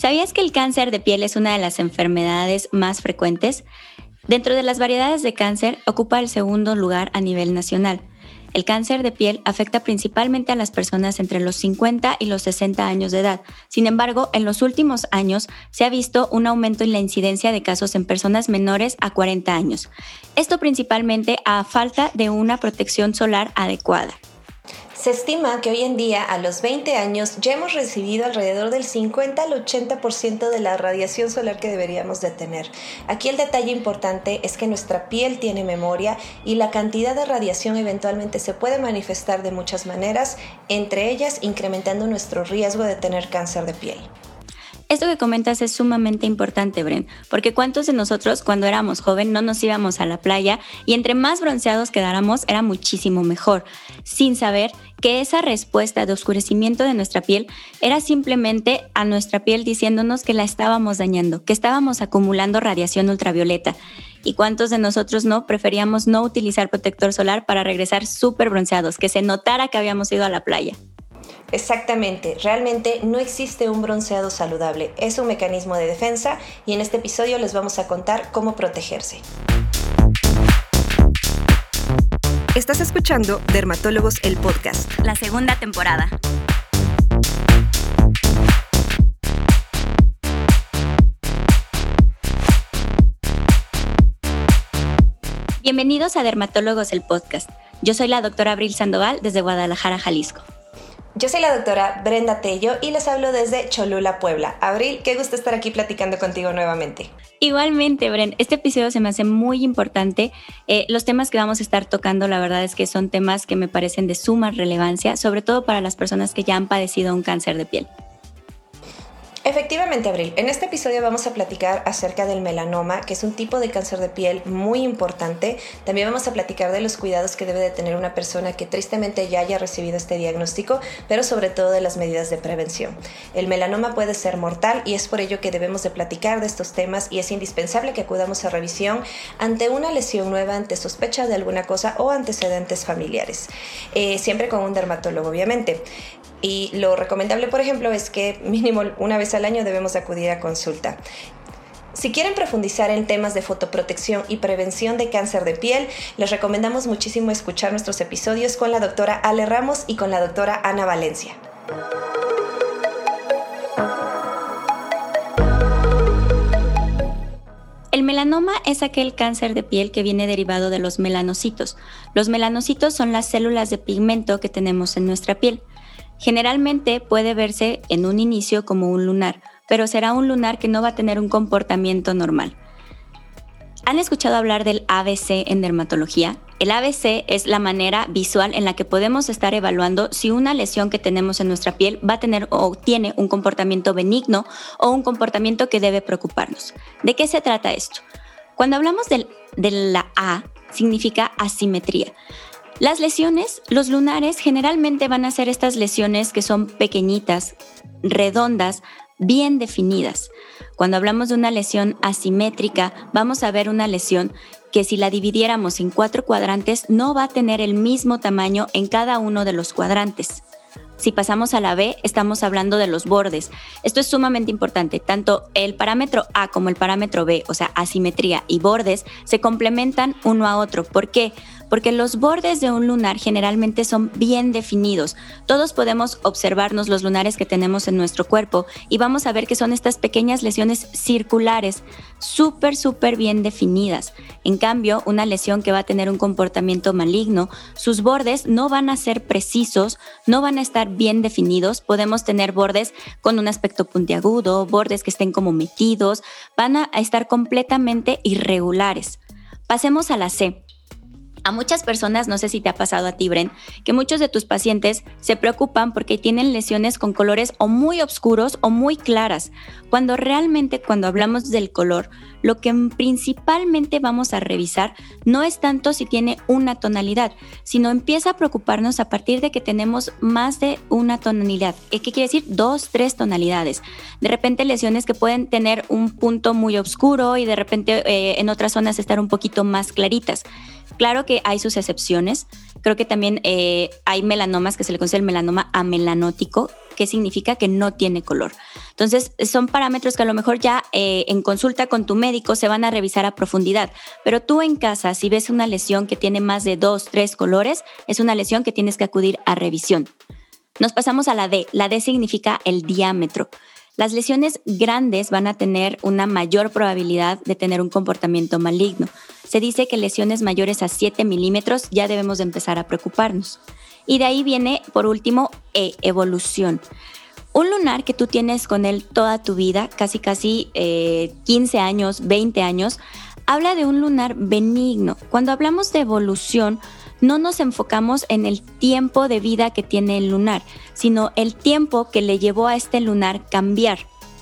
¿Sabías que el cáncer de piel es una de las enfermedades más frecuentes? Dentro de las variedades de cáncer, ocupa el segundo lugar a nivel nacional. El cáncer de piel afecta principalmente a las personas entre los 50 y los 60 años de edad. Sin embargo, en los últimos años se ha visto un aumento en la incidencia de casos en personas menores a 40 años. Esto principalmente a falta de una protección solar adecuada. Se estima que hoy en día, a los 20 años, ya hemos recibido alrededor del 50 al 80% de la radiación solar que deberíamos de tener. Aquí el detalle importante es que nuestra piel tiene memoria y la cantidad de radiación eventualmente se puede manifestar de muchas maneras, entre ellas incrementando nuestro riesgo de tener cáncer de piel. Esto que comentas es sumamente importante, Bren, porque cuántos de nosotros cuando éramos joven no nos íbamos a la playa y entre más bronceados quedáramos era muchísimo mejor, sin saber que esa respuesta de oscurecimiento de nuestra piel era simplemente a nuestra piel diciéndonos que la estábamos dañando, que estábamos acumulando radiación ultravioleta. ¿Y cuántos de nosotros no preferíamos no utilizar protector solar para regresar súper bronceados, que se notara que habíamos ido a la playa? Exactamente, realmente no existe un bronceado saludable, es un mecanismo de defensa y en este episodio les vamos a contar cómo protegerse. Estás escuchando Dermatólogos el Podcast, la segunda temporada. Bienvenidos a Dermatólogos el Podcast. Yo soy la doctora Abril Sandoval desde Guadalajara, Jalisco. Yo soy la doctora Brenda Tello y les hablo desde Cholula, Puebla. Abril, qué gusto estar aquí platicando contigo nuevamente. Igualmente, Bren, este episodio se me hace muy importante. Eh, los temas que vamos a estar tocando, la verdad es que son temas que me parecen de suma relevancia, sobre todo para las personas que ya han padecido un cáncer de piel. Efectivamente, Abril. En este episodio vamos a platicar acerca del melanoma, que es un tipo de cáncer de piel muy importante. También vamos a platicar de los cuidados que debe de tener una persona que tristemente ya haya recibido este diagnóstico, pero sobre todo de las medidas de prevención. El melanoma puede ser mortal y es por ello que debemos de platicar de estos temas y es indispensable que acudamos a revisión ante una lesión nueva, ante sospecha de alguna cosa o antecedentes familiares. Eh, siempre con un dermatólogo, obviamente. Y lo recomendable, por ejemplo, es que mínimo una vez al año debemos acudir a consulta. Si quieren profundizar en temas de fotoprotección y prevención de cáncer de piel, les recomendamos muchísimo escuchar nuestros episodios con la doctora Ale Ramos y con la doctora Ana Valencia. El melanoma es aquel cáncer de piel que viene derivado de los melanocitos. Los melanocitos son las células de pigmento que tenemos en nuestra piel. Generalmente puede verse en un inicio como un lunar, pero será un lunar que no va a tener un comportamiento normal. ¿Han escuchado hablar del ABC en dermatología? El ABC es la manera visual en la que podemos estar evaluando si una lesión que tenemos en nuestra piel va a tener o tiene un comportamiento benigno o un comportamiento que debe preocuparnos. ¿De qué se trata esto? Cuando hablamos de la A, significa asimetría. Las lesiones, los lunares generalmente van a ser estas lesiones que son pequeñitas, redondas, bien definidas. Cuando hablamos de una lesión asimétrica, vamos a ver una lesión que si la dividiéramos en cuatro cuadrantes no va a tener el mismo tamaño en cada uno de los cuadrantes. Si pasamos a la B, estamos hablando de los bordes. Esto es sumamente importante. Tanto el parámetro A como el parámetro B, o sea, asimetría y bordes, se complementan uno a otro. ¿Por qué? Porque los bordes de un lunar generalmente son bien definidos. Todos podemos observarnos los lunares que tenemos en nuestro cuerpo y vamos a ver que son estas pequeñas lesiones circulares, súper, súper bien definidas. En cambio, una lesión que va a tener un comportamiento maligno, sus bordes no van a ser precisos, no van a estar bien definidos. Podemos tener bordes con un aspecto puntiagudo, bordes que estén como metidos, van a estar completamente irregulares. Pasemos a la C. A muchas personas, no sé si te ha pasado a ti, Bren, que muchos de tus pacientes se preocupan porque tienen lesiones con colores o muy oscuros o muy claras, cuando realmente cuando hablamos del color, lo que principalmente vamos a revisar no es tanto si tiene una tonalidad, sino empieza a preocuparnos a partir de que tenemos más de una tonalidad. ¿Qué quiere decir? Dos, tres tonalidades. De repente lesiones que pueden tener un punto muy oscuro y de repente eh, en otras zonas estar un poquito más claritas. Claro que hay sus excepciones. Creo que también eh, hay melanomas que se le conoce el melanoma amelanótico, ¿qué significa? Que no tiene color. Entonces, son parámetros que a lo mejor ya eh, en consulta con tu médico se van a revisar a profundidad, pero tú en casa, si ves una lesión que tiene más de dos, tres colores, es una lesión que tienes que acudir a revisión. Nos pasamos a la D. La D significa el diámetro. Las lesiones grandes van a tener una mayor probabilidad de tener un comportamiento maligno. Se dice que lesiones mayores a 7 milímetros ya debemos empezar a preocuparnos. Y de ahí viene, por último, E, evolución. Un lunar que tú tienes con él toda tu vida, casi casi 15 eh, años, 20 años, habla de un lunar benigno. Cuando hablamos de evolución, no nos enfocamos en el tiempo de vida que tiene el lunar, sino el tiempo que le llevó a este lunar cambiar.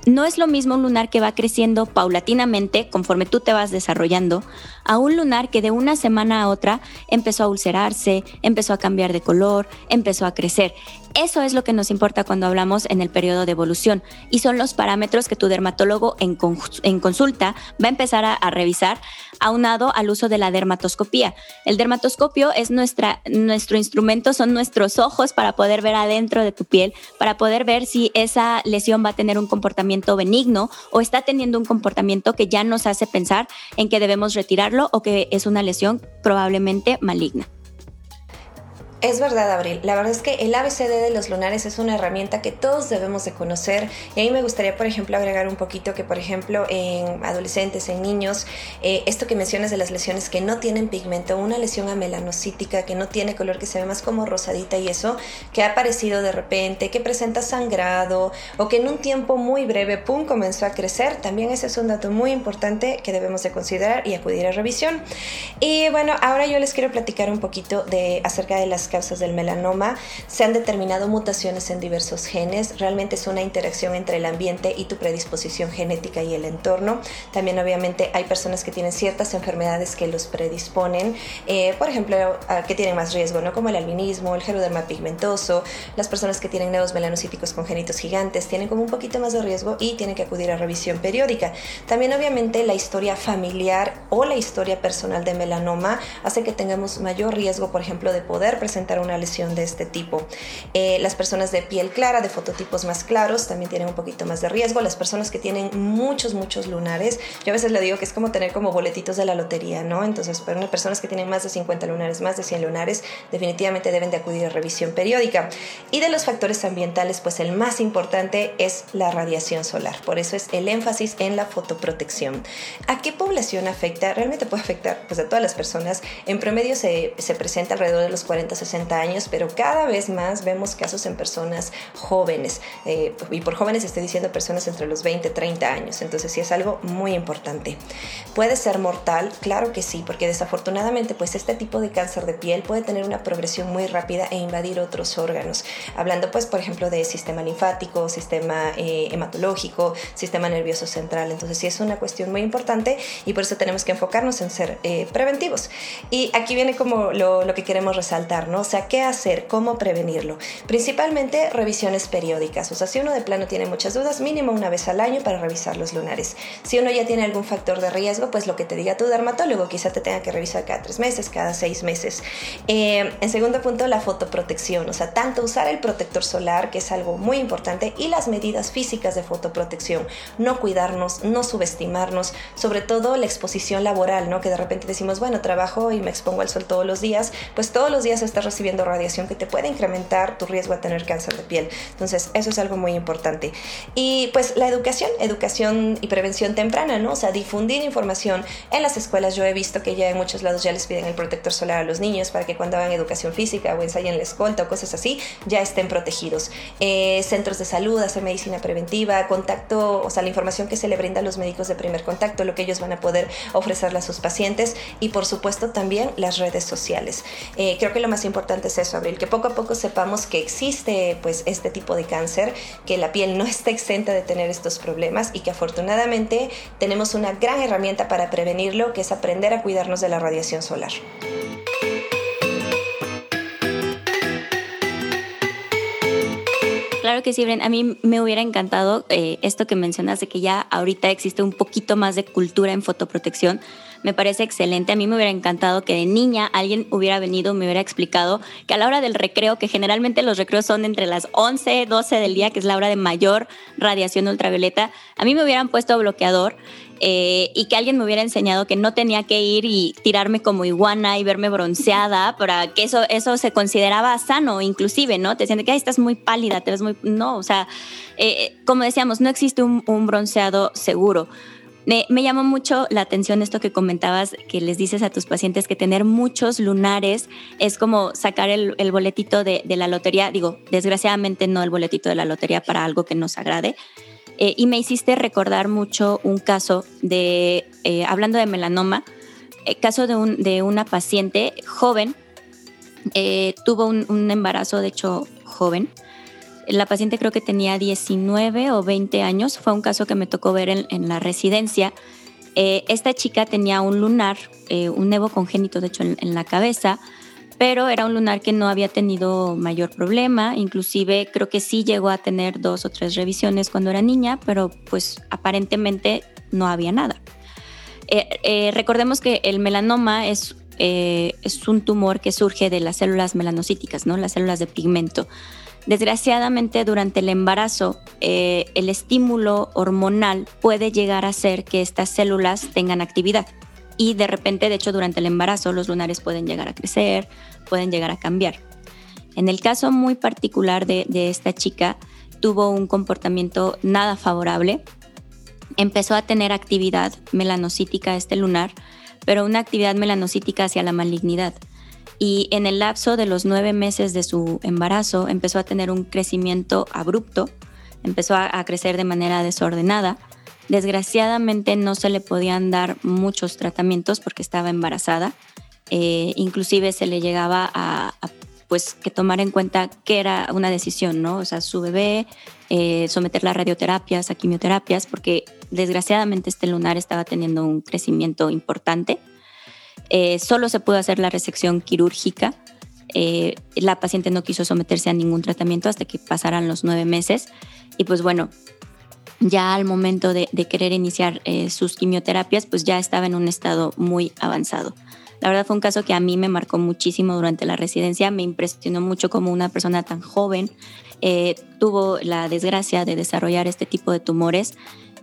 No es lo mismo un lunar que va creciendo paulatinamente conforme tú te vas desarrollando, a un lunar que de una semana a otra empezó a ulcerarse, empezó a cambiar de color, empezó a crecer. Eso es lo que nos importa cuando hablamos en el periodo de evolución y son los parámetros que tu dermatólogo en, consulta va a empezar a, revisar aunado al uso de la dermatoscopía. El dermatoscopio es nuestra, nuestro instrumento, son nuestros ojos para poder ver adentro de tu piel, para poder ver si esa lesión va a tener un comportamiento benigno o está teniendo un comportamiento que ya nos hace pensar en que debemos retirarlo o que es una lesión probablemente maligna. Es verdad, Abril. La verdad es que el ABCD de los lunares es una herramienta que todos debemos de conocer. Y a mí me gustaría, por ejemplo, agregar un poquito que, por ejemplo, en adolescentes, en niños, eh, esto que mencionas de las lesiones que no tienen pigmento, una lesión amelanocítica que no tiene color, que se ve más como rosadita y eso, que ha aparecido de repente, que presenta sangrado o que en un tiempo muy breve, pum, comenzó a crecer, también ese es un dato muy importante que debemos de considerar y acudir a revisión. Y bueno, ahora yo les quiero platicar un poquito de acerca de las causas del melanoma. Se han determinado mutaciones en diversos genes. Realmente es una interacción entre el ambiente y tu predisposición genética y el entorno. También obviamente hay personas que tienen ciertas enfermedades que los predisponen, eh, por ejemplo, que tienen más riesgo, ¿no? como el albinismo, el geroderma pigmentoso, las personas que tienen neos melanocíticos congénitos gigantes tienen como un poquito más de riesgo y tienen que acudir a revisión periódica. También obviamente la historia familiar o la historia personal de melanoma hace que tengamos mayor riesgo, por ejemplo, de poder presentar una lesión de este tipo. Eh, las personas de piel clara, de fototipos más claros, también tienen un poquito más de riesgo. Las personas que tienen muchos, muchos lunares, yo a veces le digo que es como tener como boletitos de la lotería, ¿no? Entonces, para unas personas que tienen más de 50 lunares, más de 100 lunares, definitivamente deben de acudir a revisión periódica. Y de los factores ambientales, pues el más importante es la radiación solar. Por eso es el énfasis en la fotoprotección. ¿A qué población afecta? Realmente puede afectar pues, a todas las personas. En promedio se, se presenta alrededor de los 40-60 años, pero cada vez más vemos casos en personas jóvenes. Eh, y por jóvenes estoy diciendo personas entre los 20 y 30 años. Entonces sí es algo muy importante. ¿Puede ser mortal? Claro que sí, porque desafortunadamente pues este tipo de cáncer de piel puede tener una progresión muy rápida e invadir otros órganos. Hablando pues por ejemplo de sistema linfático, sistema eh, hematológico, sistema nervioso central. Entonces sí es una cuestión muy importante y por eso tenemos que enfocarnos en ser eh, preventivos. Y aquí viene como lo, lo que queremos resaltar, ¿no? O sea, ¿qué hacer? ¿Cómo prevenirlo? Principalmente revisiones periódicas. O sea, si uno de plano tiene muchas dudas, mínimo una vez al año para revisar los lunares. Si uno ya tiene algún factor de riesgo, pues lo que te diga tu dermatólogo, quizá te tenga que revisar cada tres meses, cada seis meses. Eh, en segundo punto, la fotoprotección. O sea, tanto usar el protector solar, que es algo muy importante, y las medidas físicas de fotoprotección. No cuidarnos, no subestimarnos, sobre todo la exposición laboral, ¿no? Que de repente decimos, bueno, trabajo y me expongo al sol todos los días, pues todos los días estás recibiendo radiación que te puede incrementar tu riesgo a tener cáncer de piel. Entonces, eso es algo muy importante. Y pues la educación, educación y prevención temprana, ¿no? O sea, difundir información en las escuelas. Yo he visto que ya en muchos lados ya les piden el protector solar a los niños para que cuando hagan educación física o ensayen la escolta o cosas así, ya estén protegidos. Eh, centros de salud, hacer medicina preventiva, contacto, o sea, la información que se le brinda a los médicos de primer contacto, lo que ellos van a poder ofrecerle a sus pacientes y por supuesto también las redes sociales. Eh, creo que lo más importante es eso, Abril, que poco a poco sepamos que existe pues este tipo de cáncer, que la piel no está exenta de tener estos problemas y que afortunadamente tenemos una gran herramienta para prevenirlo, que es aprender a cuidarnos de la radiación solar. Claro que sí, Bren. A mí me hubiera encantado eh, esto que mencionas de que ya ahorita existe un poquito más de cultura en fotoprotección, me parece excelente. A mí me hubiera encantado que de niña alguien hubiera venido, me hubiera explicado que a la hora del recreo, que generalmente los recreos son entre las 11, 12 del día, que es la hora de mayor radiación ultravioleta, a mí me hubieran puesto bloqueador eh, y que alguien me hubiera enseñado que no tenía que ir y tirarme como iguana y verme bronceada para que eso, eso se consideraba sano, inclusive, ¿no? Te decían que estás muy pálida, te ves muy... No, o sea, eh, como decíamos, no existe un, bronceado seguro. Me, llamó mucho la atención esto que comentabas, que les dices a tus pacientes que tener muchos lunares es como sacar el, boletito de, la lotería. Digo, desgraciadamente no el boletito de la lotería para algo que nos agrade, eh, y me hiciste recordar mucho un caso de, eh, hablando de melanoma, el eh, caso de, un, de una paciente joven, tuvo un, embarazo, de hecho, joven. La paciente creo que tenía 19 o 20 años, fue un caso que me tocó ver en, la residencia. esta chica tenía un lunar, un nevo congénito, de hecho, en la cabeza, pero era un lunar que no había tenido mayor problema, inclusive creo que sí llegó a tener dos o tres revisiones cuando era niña, pero pues aparentemente no había nada. Eh, eh, recordemos que el melanoma es, eh, es un tumor que surge de las células melanocíticas, ¿no? las células de pigmento. Desgraciadamente, durante el embarazo, el estímulo hormonal puede llegar a hacer que estas células tengan actividad y de repente, de hecho, durante el embarazo los lunares pueden llegar a crecer, pueden llegar a cambiar. En el caso muy particular de, esta chica, tuvo un comportamiento nada favorable. Empezó a tener actividad melanocítica este lunar, pero una actividad melanocítica hacia la malignidad. Y en el lapso de los nueve meses de su embarazo empezó a tener un crecimiento abrupto, empezó a crecer de manera desordenada Desgraciadamente no se le podían dar muchos tratamientos porque estaba embarazada. Eh, inclusive se le llegaba a, pues que tomar en cuenta que era una decisión, ¿no? O sea, su bebé, eh, someterla a radioterapias, a quimioterapias, porque desgraciadamente este lunar estaba teniendo un crecimiento importante. Eh, solo se pudo hacer la resección quirúrgica. la paciente no quiso someterse a ningún tratamiento hasta que pasaran los nueve meses. Y pues bueno, ya al momento de, querer iniciar eh, sus quimioterapias, pues ya estaba en un estado muy avanzado. La verdad fue un caso que a mí me marcó muchísimo durante la residencia, me impresionó mucho como una persona tan joven eh, tuvo la desgracia de desarrollar este tipo de tumores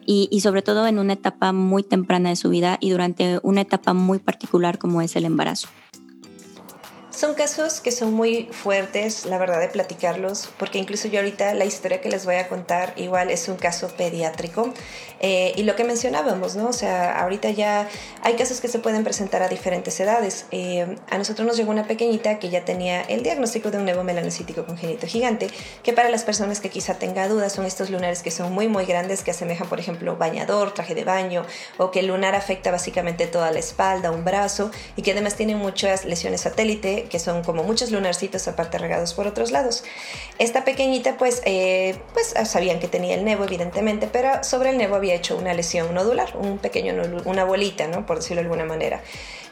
y, y, sobre todo en una etapa muy temprana de su vida y durante una etapa muy particular como es el embarazo. Son casos que son muy fuertes, la verdad, de platicarlos, porque incluso yo ahorita la historia que les voy a contar igual es un caso pediátrico. Eh, y lo que mencionábamos, ¿no? O sea, ahorita ya hay casos que se pueden presentar a diferentes edades. Eh, a nosotros nos llegó una pequeñita que ya tenía el diagnóstico de un nuevo melanocítico congénito gigante, que para las personas que quizá tenga dudas son estos lunares que son muy, muy grandes, que asemejan, por ejemplo, bañador, traje de baño, o que el lunar afecta básicamente toda la espalda, un brazo, y que además tiene muchas lesiones satélite que son como muchos lunarcitos aparte regados por otros lados. Esta pequeñita pues, eh, pues sabían que tenía el nevo evidentemente, pero sobre el nevo había hecho una lesión nodular, un pequeño, una bolita, ¿no? por decirlo de alguna manera.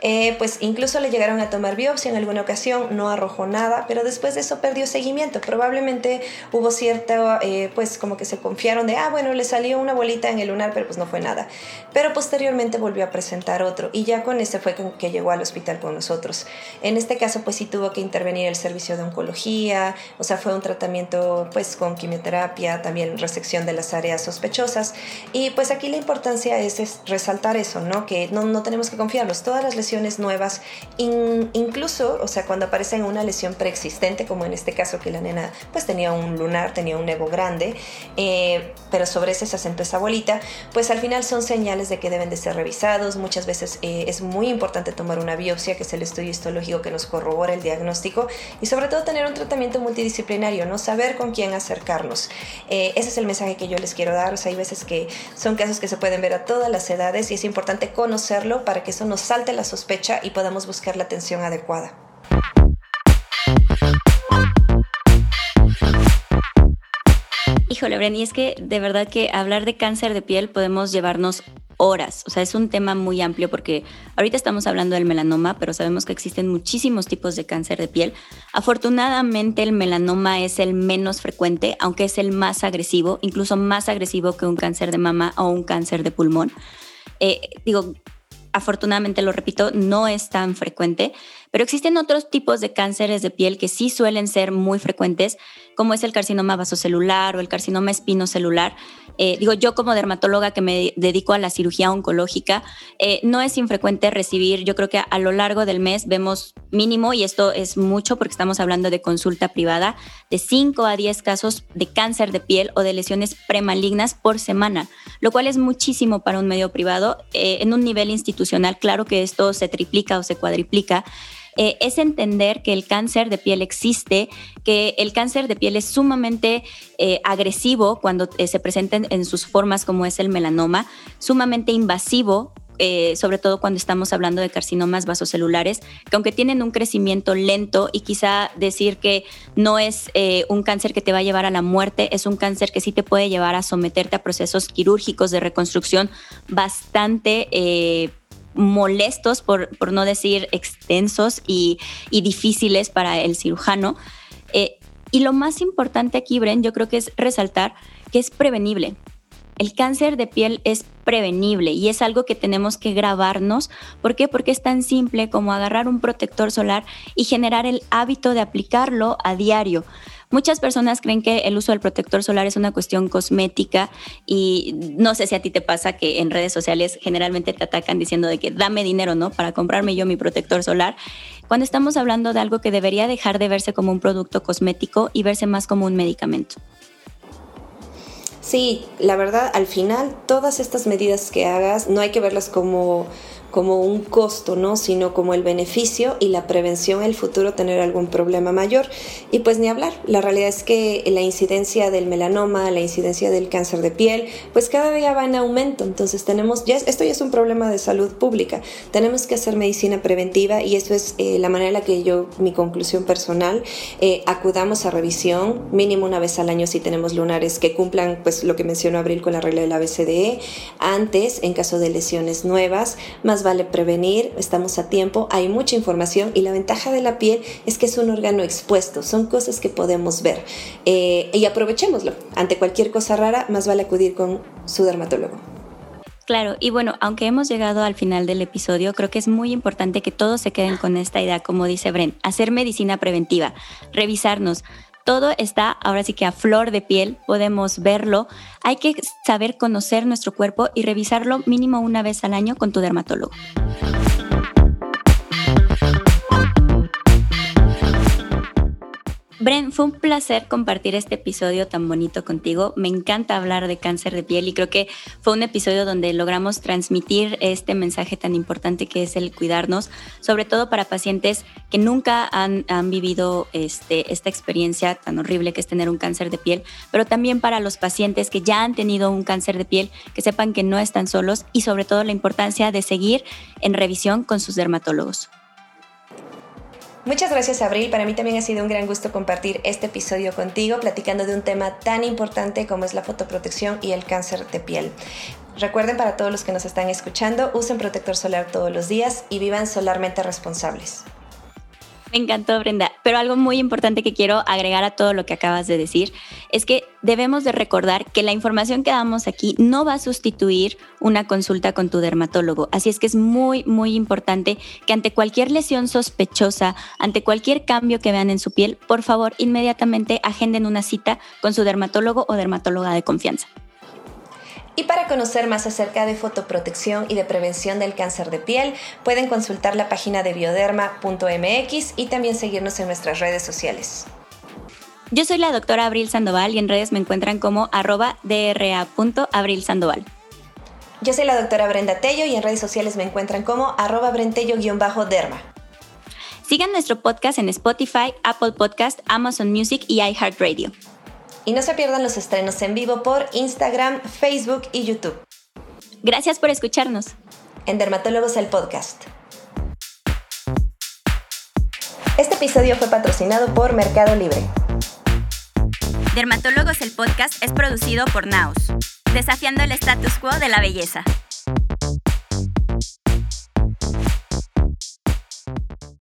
Eh, pues incluso le llegaron a tomar biopsia en alguna ocasión, no arrojó nada, pero después de eso perdió seguimiento. Probablemente hubo cierta, eh, pues como que se confiaron de, ah, bueno, le salió una bolita en el lunar, pero pues no fue nada. Pero posteriormente volvió a presentar otro y ya con ese fue que llegó al hospital con nosotros. En este caso, pues sí tuvo que intervenir el servicio de oncología, o sea, fue un tratamiento pues con quimioterapia, también resección de las áreas sospechosas. Y pues aquí la importancia es, resaltar eso, ¿no? Que no, no tenemos que confiarlos. Todas las lesiones nuevas, incluso, o sea, cuando aparecen una lesión preexistente, como en este caso que la nena pues tenía un lunar, tenía un nevo grande, eh, pero sobre ese se asentó esa bolita, pues al final son señales de que deben de ser revisados. Muchas veces eh, es muy importante tomar una biopsia, que es el estudio histológico que nos corrobora el diagnóstico, y sobre todo tener un tratamiento multidisciplinario, no saber con quién acercarnos. Eh, ese es el mensaje que yo les quiero dar. Hay veces que son casos que se pueden ver a todas las edades y es importante conocerlo para que eso nos salte la sospecha y podamos buscar la atención adecuada. Híjole, Bren, y es que de verdad que hablar de cáncer de piel podemos llevarnos horas. O sea, es un tema muy amplio porque ahorita estamos hablando del melanoma, pero sabemos que existen muchísimos tipos de cáncer de piel. Afortunadamente el melanoma es el menos frecuente, aunque es el más agresivo, incluso más agresivo que un cáncer de mama o un cáncer de pulmón. Eh, digo, afortunadamente lo repito, no es tan frecuente, pero existen otros tipos de cánceres de piel que sí suelen ser muy frecuentes, como es el carcinoma vasocelular o el carcinoma espinocelular. Eh, digo, yo como dermatóloga que me dedico a la cirugía oncológica, eh, no es infrecuente recibir, yo creo que a lo largo del mes vemos mínimo, y esto es mucho porque estamos hablando de consulta privada, de 5 a 10 casos de cáncer de piel o de lesiones premalignas por semana, lo cual es muchísimo para un medio privado. Eh, en un nivel institucional, claro que esto se triplica o se cuadriplica. Eh, es entender que el cáncer de piel existe, que el cáncer de piel es sumamente eh, agresivo cuando se presenta en sus formas como es el melanoma, sumamente invasivo eh, sobre todo cuando estamos hablando de carcinomas vasocelulares, que aunque tienen un crecimiento lento y quizá decir que no es eh, un cáncer que te va a llevar a la muerte, es un cáncer que sí te puede llevar a someterte a procesos quirúrgicos de reconstrucción bastante... Eh, molestos, por, no decir extensos y, difíciles para el cirujano. y lo más importante aquí, Bren, yo creo que es resaltar que es prevenible. El cáncer de piel es prevenible y es algo que tenemos que grabarnos. ¿Por qué? Porque es tan simple como agarrar un protector solar y generar el hábito de aplicarlo a diario. Muchas personas creen que el uso del protector solar es una cuestión cosmética y no sé si a ti te pasa que en redes sociales generalmente te atacan diciendo de que dame dinero, ¿no? Para comprarme yo mi protector solar. Cuando estamos hablando de algo que debería dejar de verse como un producto cosmético y verse más como un medicamento. Sí, la verdad, al final todas estas medidas que hagas no hay que verlas como como un costo, ¿no? Sino como el beneficio y la prevención en el futuro tener algún problema mayor. Y pues ni hablar, la realidad es que la incidencia del melanoma, la incidencia del cáncer de piel, pues cada día va en aumento. Entonces tenemos, ya, esto ya es un problema de salud pública. Tenemos que hacer medicina preventiva y eso es eh, la manera en la que yo, mi conclusión personal, eh, acudamos a revisión mínimo una vez al año si tenemos lunares que cumplan pues lo que mencionó Abril con la regla del ABCDE, antes en caso de lesiones nuevas, más vale prevenir, estamos a tiempo, hay mucha información y la ventaja de la piel es que es un órgano expuesto, son cosas que podemos ver eh, y aprovechémoslo. Ante cualquier cosa rara, más vale acudir con su dermatólogo. Claro, y bueno, aunque hemos llegado al final del episodio, creo que es muy importante que todos se queden con esta idea, como dice Bren, hacer medicina preventiva, revisarnos, todo está ahora sí que a flor de piel, podemos verlo. Hay que saber conocer nuestro cuerpo y revisarlo mínimo una vez al año con tu dermatólogo. Bren, fue un placer compartir este episodio tan bonito contigo. Me encanta hablar de cáncer de piel y creo que fue un episodio donde logramos transmitir este mensaje tan importante que es el cuidarnos, sobre todo para pacientes que nunca han, vivido este, esta experiencia tan horrible que es tener un cáncer de piel, pero también para los pacientes que ya han tenido un cáncer de piel, que sepan que no están solos y sobre todo la importancia de seguir en revisión con sus dermatólogos. Muchas gracias Abril, para mí también ha sido un gran gusto compartir este episodio contigo, platicando de un tema tan importante como es la fotoprotección y el cáncer de piel. Recuerden para todos los que nos están escuchando, usen protector solar todos los días y vivan solarmente responsables. Me encantó, Brenda. Pero algo muy importante que quiero agregar a todo lo que acabas de decir es que debemos de recordar que la información que damos aquí no va a sustituir una consulta con tu dermatólogo. Así es que es muy, muy importante que ante cualquier lesión sospechosa, ante cualquier cambio que vean en su piel, por favor, inmediatamente agenden una cita con su dermatólogo o dermatóloga de confianza. Y para conocer más acerca de fotoprotección y de prevención del cáncer de piel, pueden consultar la página de bioderma.mx y también seguirnos en nuestras redes sociales. Yo soy la doctora Abril Sandoval y en redes me encuentran como arroba dra.abrilsandoval. Yo soy la doctora Brenda Tello y en redes sociales me encuentran como arroba brentello-derma. Sigan nuestro podcast en Spotify, Apple Podcast, Amazon Music y iHeartRadio. Y no se pierdan los estrenos en vivo por Instagram, Facebook y YouTube. Gracias por escucharnos. En Dermatólogos el Podcast. Este episodio fue patrocinado por Mercado Libre. Dermatólogos el Podcast es producido por Naos, desafiando el status quo de la belleza.